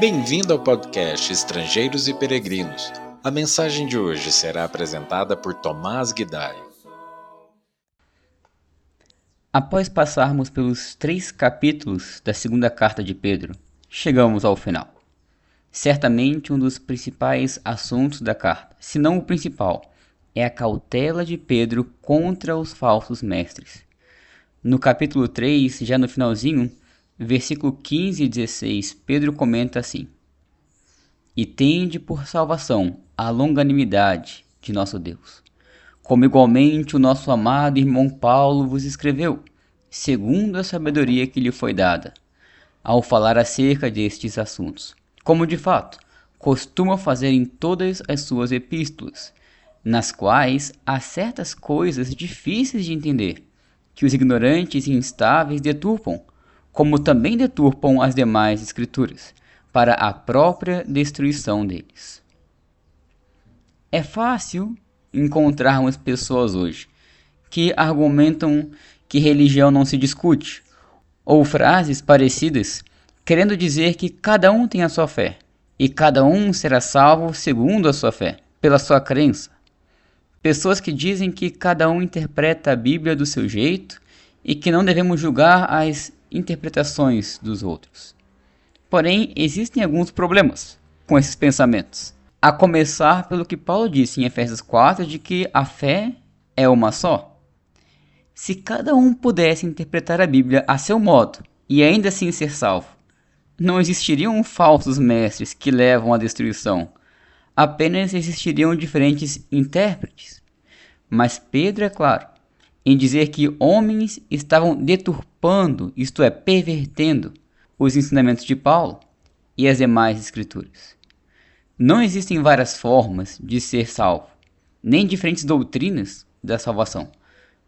Bem-vindo ao podcast Estrangeiros e Peregrinos. A mensagem de hoje será apresentada por Tomás Guidai. Após passarmos pelos três capítulos da segunda carta de Pedro, chegamos ao final. Certamente um dos principais assuntos da carta, se não o principal, é a cautela de Pedro contra os falsos mestres. No capítulo 3, já no finalzinho, versículo 15 e 16, Pedro comenta assim: E tende por salvação a longanimidade de nosso Deus, como igualmente o nosso amado irmão Paulo vos escreveu, segundo a sabedoria que lhe foi dada, ao falar acerca destes assuntos, como de fato costuma fazer em todas as suas epístolas nas quais há certas coisas difíceis de entender, que os ignorantes e instáveis deturpam, como também deturpam as demais escrituras, para a própria destruição deles. É fácil encontrarmos pessoas hoje que argumentam que religião não se discute, ou frases parecidas querendo dizer que cada um tem a sua fé e cada um será salvo segundo a sua fé, pela sua crença. Pessoas que dizem que cada um interpreta a Bíblia do seu jeito e que não devemos julgar as interpretações dos outros. Porém, existem alguns problemas com esses pensamentos. A começar pelo que Paulo disse em Efésios 4 de que a fé é uma só. Se cada um pudesse interpretar a Bíblia a seu modo e ainda assim ser salvo, não existiriam falsos mestres que levam à destruição apenas existiriam diferentes intérpretes. Mas Pedro é claro em dizer que homens estavam deturpando, isto é, pervertendo, os ensinamentos de Paulo e as demais escrituras. Não existem várias formas de ser salvo, nem diferentes doutrinas da salvação,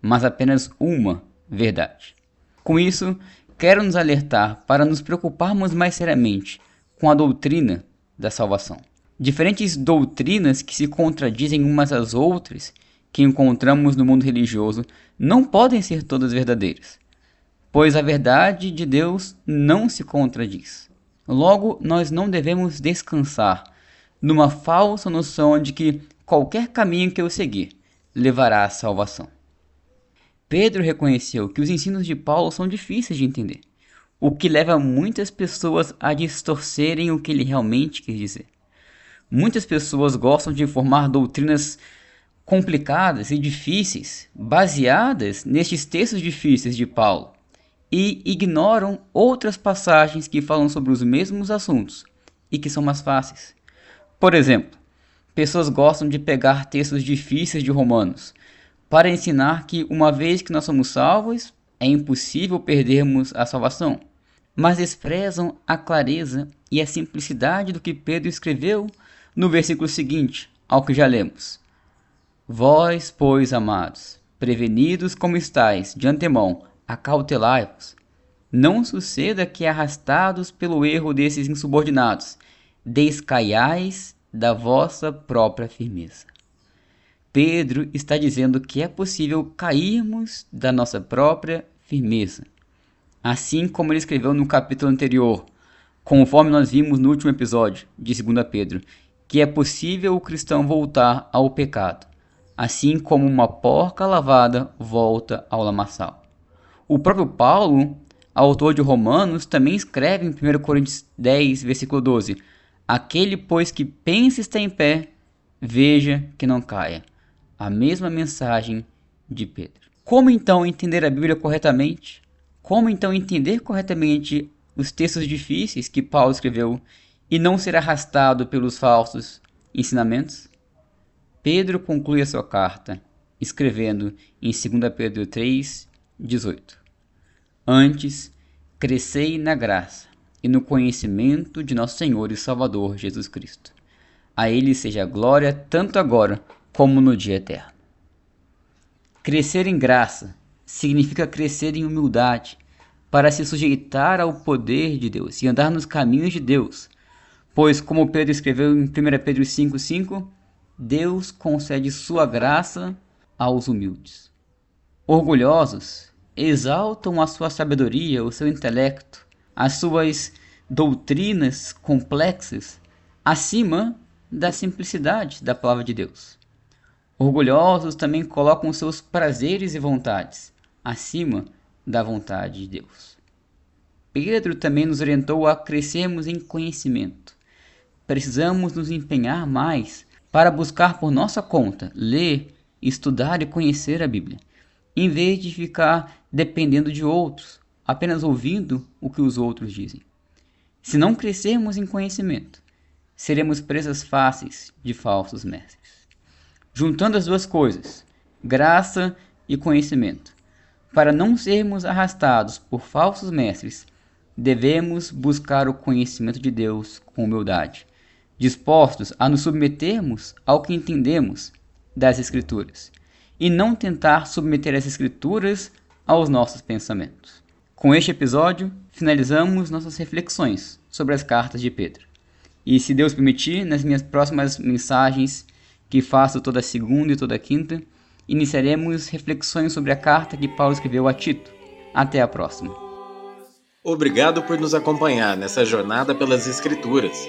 mas apenas uma verdade. Com isso, quero nos alertar para nos preocuparmos mais seriamente com a doutrina da salvação. Diferentes doutrinas que se contradizem umas às outras que encontramos no mundo religioso não podem ser todas verdadeiras, pois a verdade de Deus não se contradiz. Logo, nós não devemos descansar numa falsa noção de que qualquer caminho que eu seguir levará à salvação. Pedro reconheceu que os ensinos de Paulo são difíceis de entender, o que leva muitas pessoas a distorcerem o que ele realmente quis dizer. Muitas pessoas gostam de formar doutrinas complicadas e difíceis, baseadas nestes textos difíceis de Paulo, e ignoram outras passagens que falam sobre os mesmos assuntos e que são mais fáceis. Por exemplo, pessoas gostam de pegar textos difíceis de Romanos para ensinar que, uma vez que nós somos salvos, é impossível perdermos a salvação, mas desprezam a clareza e a simplicidade do que Pedro escreveu no versículo seguinte, ao que já lemos. Vós, pois, amados, prevenidos como estáis de antemão, acautelai-vos. Não suceda que, arrastados pelo erro desses insubordinados, descaiais da vossa própria firmeza. Pedro está dizendo que é possível cairmos da nossa própria firmeza. Assim como ele escreveu no capítulo anterior, conforme nós vimos no último episódio de 2 Pedro, que é possível o cristão voltar ao pecado, assim como uma porca lavada volta ao lamaçal. O próprio Paulo, autor de Romanos, também escreve em 1 Coríntios 10, versículo 12: Aquele, pois, que pensa estar em pé, veja que não caia. A mesma mensagem de Pedro. Como então entender a Bíblia corretamente? Como então entender corretamente os textos difíceis que Paulo escreveu e não ser arrastado pelos falsos ensinamentos? Pedro conclui a sua carta escrevendo em 2 Pedro 3, 18: Antes, crescei na graça e no conhecimento de nosso Senhor e Salvador Jesus Cristo. A Ele seja a glória tanto agora como no dia eterno. Crescer em graça significa crescer em humildade, para se sujeitar ao poder de Deus e andar nos caminhos de Deus, Pois, como Pedro escreveu em 1 Pedro 5,5, Deus concede sua graça aos humildes. Orgulhosos exaltam a sua sabedoria, o seu intelecto, as suas doutrinas complexas acima da simplicidade da palavra de Deus. Orgulhosos também colocam seus prazeres e vontades acima da vontade de Deus. Pedro também nos orientou a crescermos em conhecimento. Precisamos nos empenhar mais para buscar por nossa conta, ler, estudar e conhecer a Bíblia, em vez de ficar dependendo de outros, apenas ouvindo o que os outros dizem. Se não crescermos em conhecimento, seremos presas fáceis de falsos mestres. Juntando as duas coisas, graça e conhecimento, para não sermos arrastados por falsos mestres, devemos buscar o conhecimento de Deus com humildade, dispostos a nos submetermos ao que entendemos das Escrituras e não tentar submeter as Escrituras aos nossos pensamentos. Com este episódio, finalizamos nossas reflexões sobre as cartas de Pedro. E se Deus permitir, nas minhas próximas mensagens, que faço toda segunda e toda quinta, iniciaremos reflexões sobre a carta que Paulo escreveu a Tito. Até a próxima. Obrigado por nos acompanhar nessa jornada pelas Escrituras.